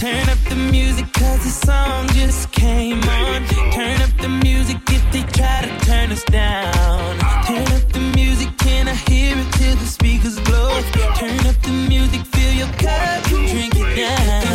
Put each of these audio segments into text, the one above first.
Turn up the music 'cause the song just came on. Turn up the music if they try to turn us down. Turn up the music, can I hear it till the speakers blow? Turn up the music, feel your cup, drink it down.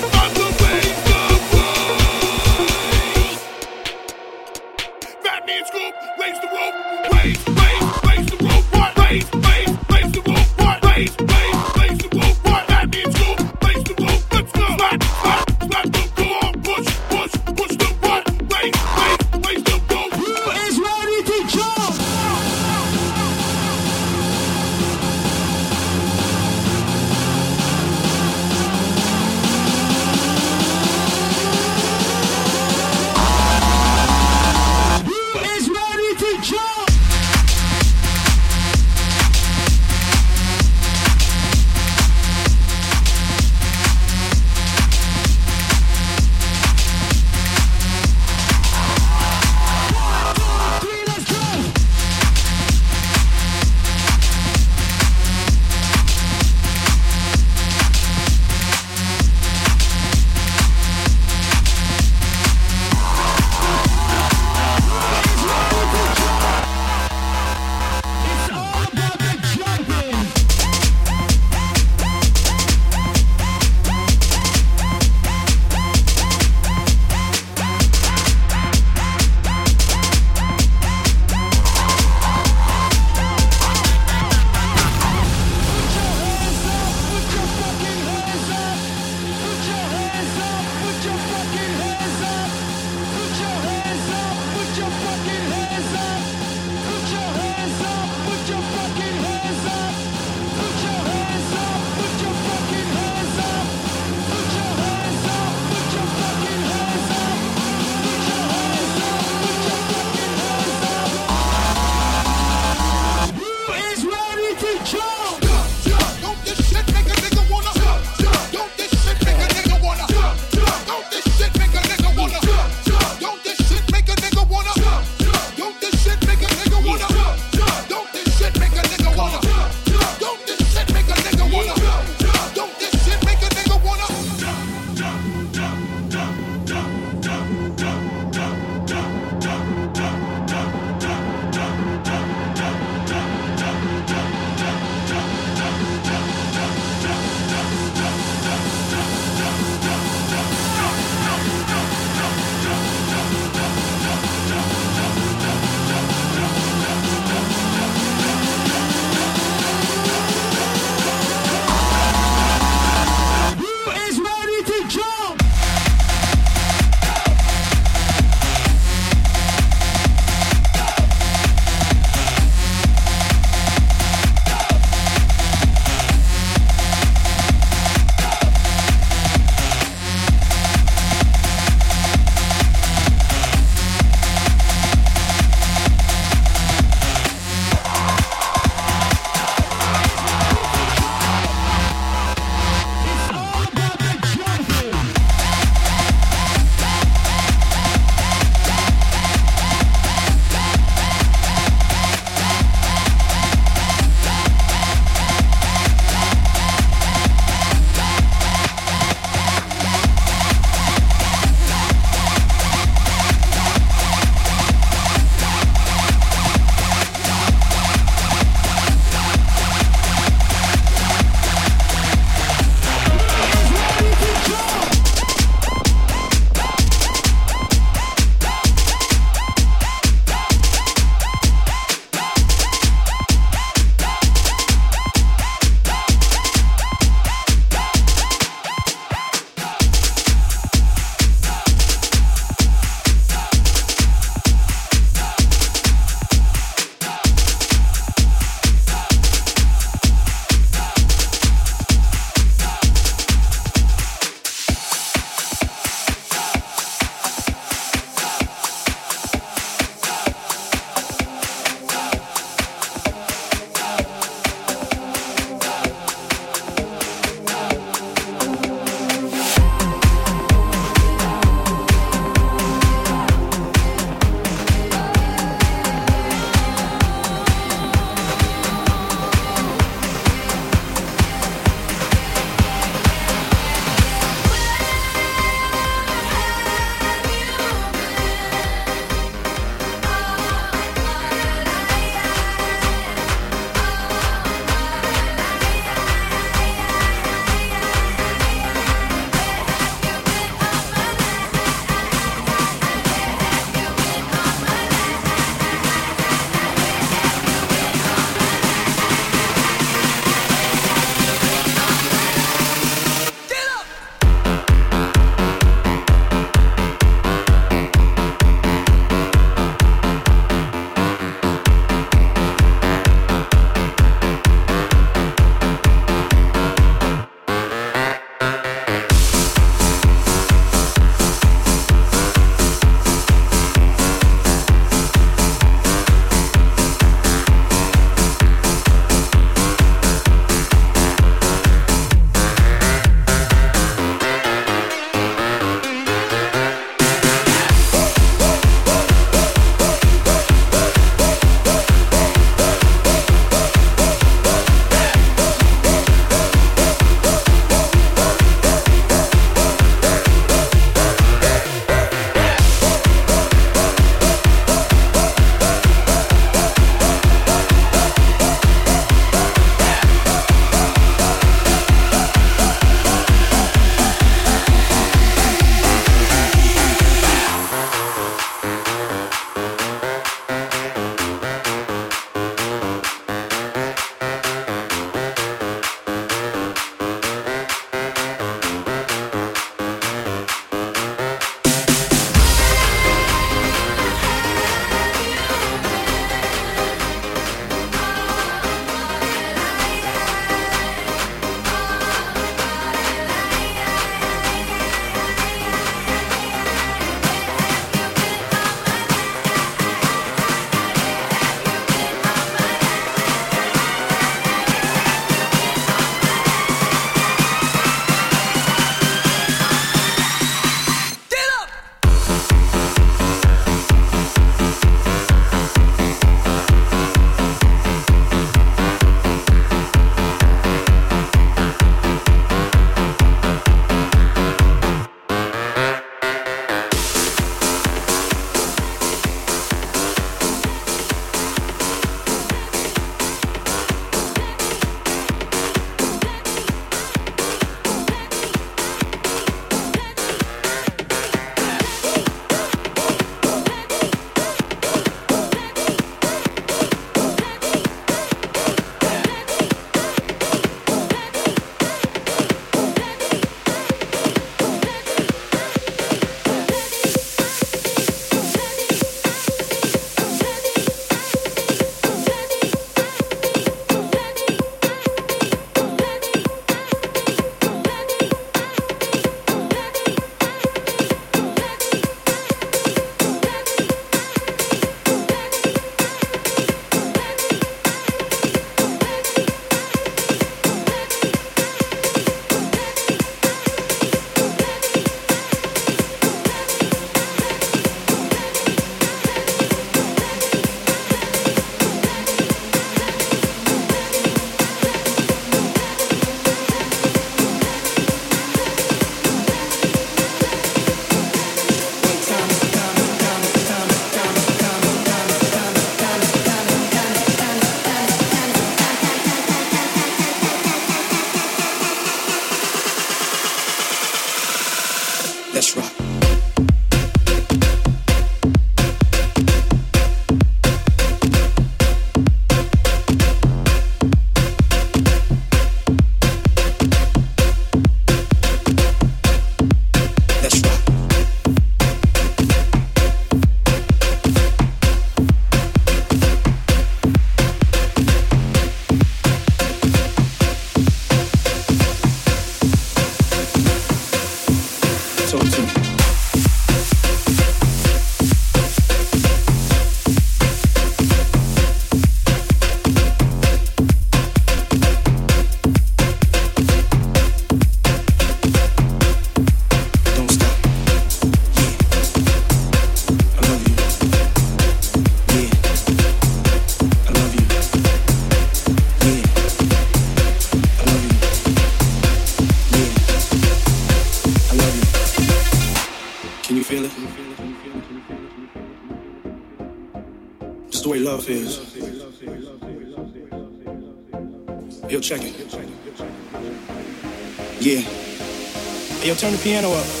piano up.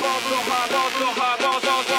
大招哈用，大哈不用，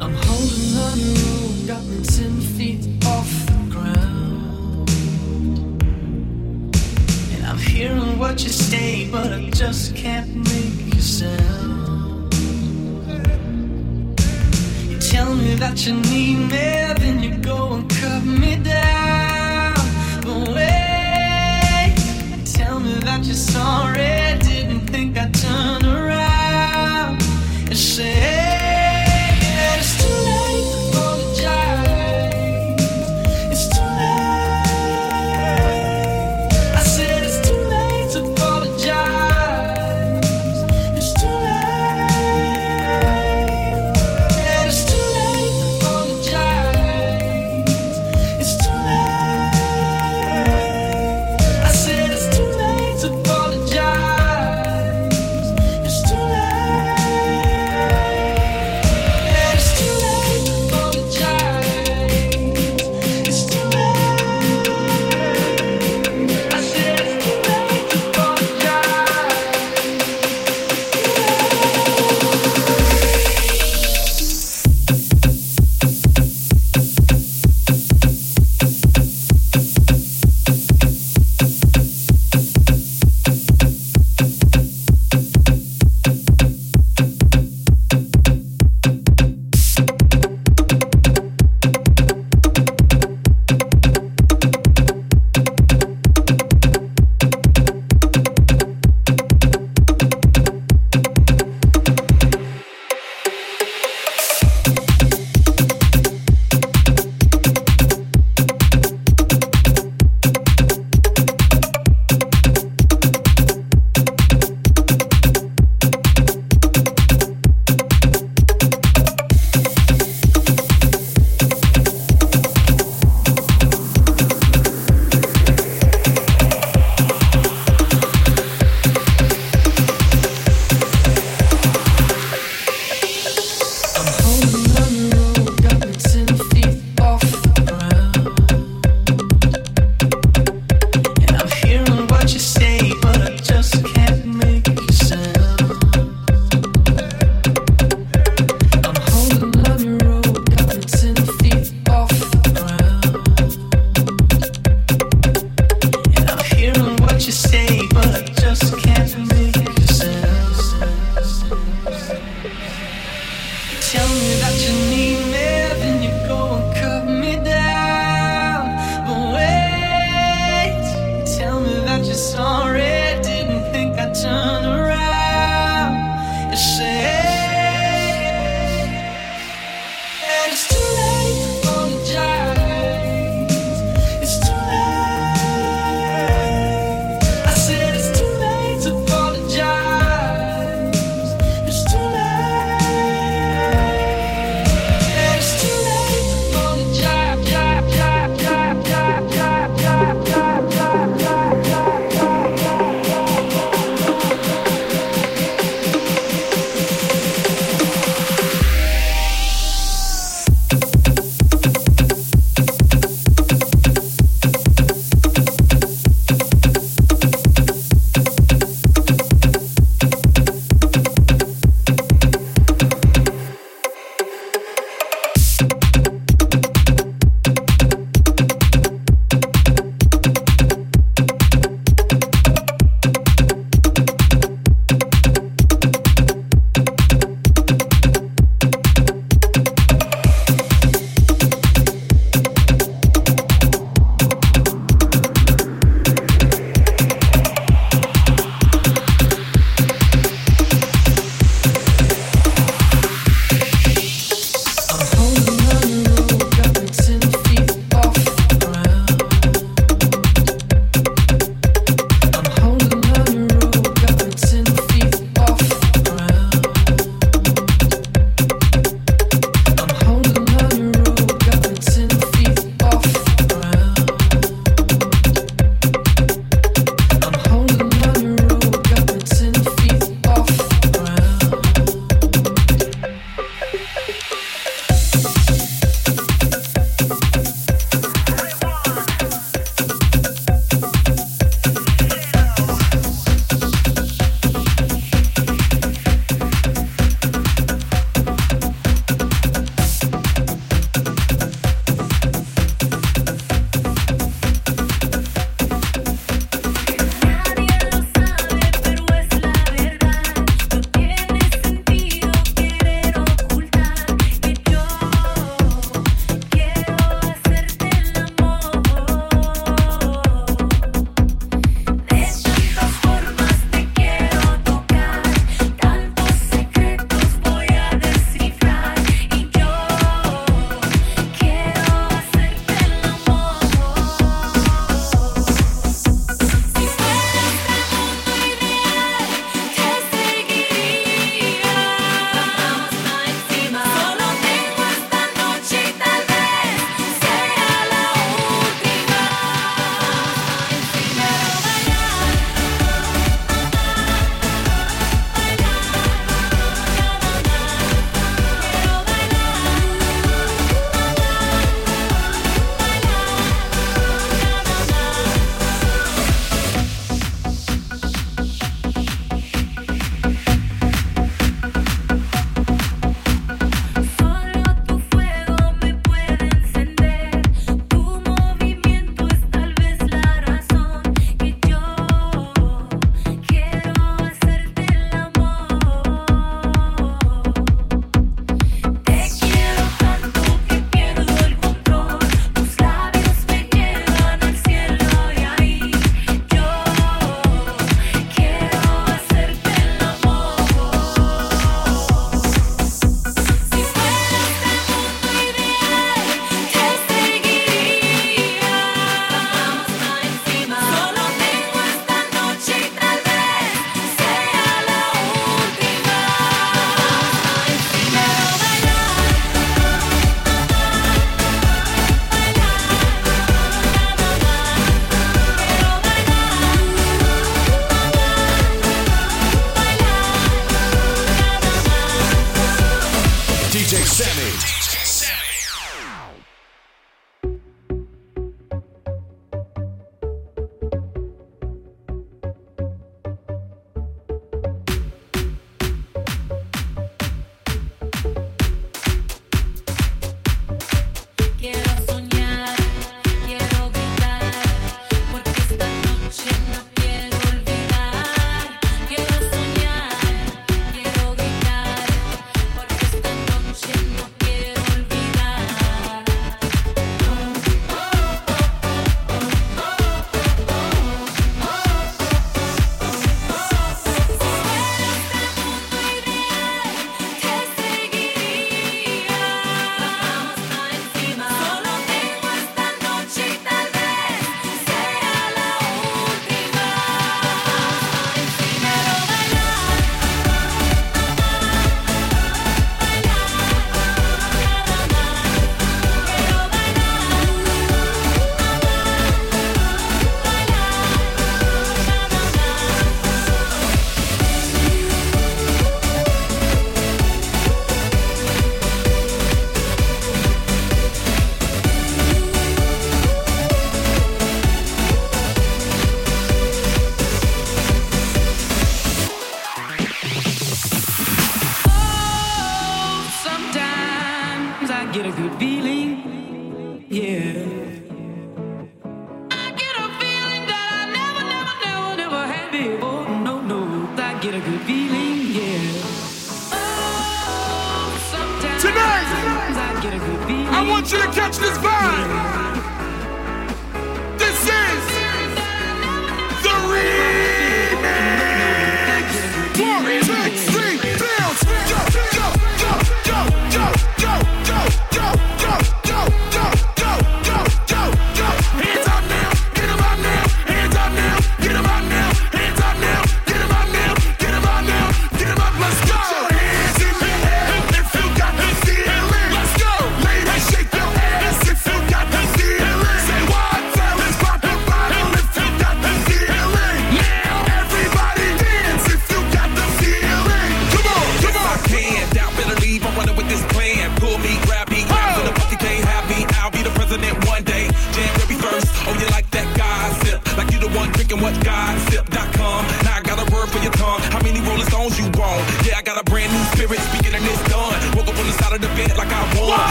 got me ten feet off the ground. And I'm hearing what you say, but I just can't make a sound. You tell me that you need me, then you go and cut me down. But wait, tell me that you're sorry, didn't think I'd turn around and say.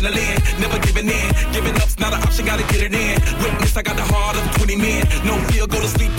adrenaline, never giving in. Giving up's not an option, gotta get it in. Witness, I got the heart of 20 men. No fear, go to sleep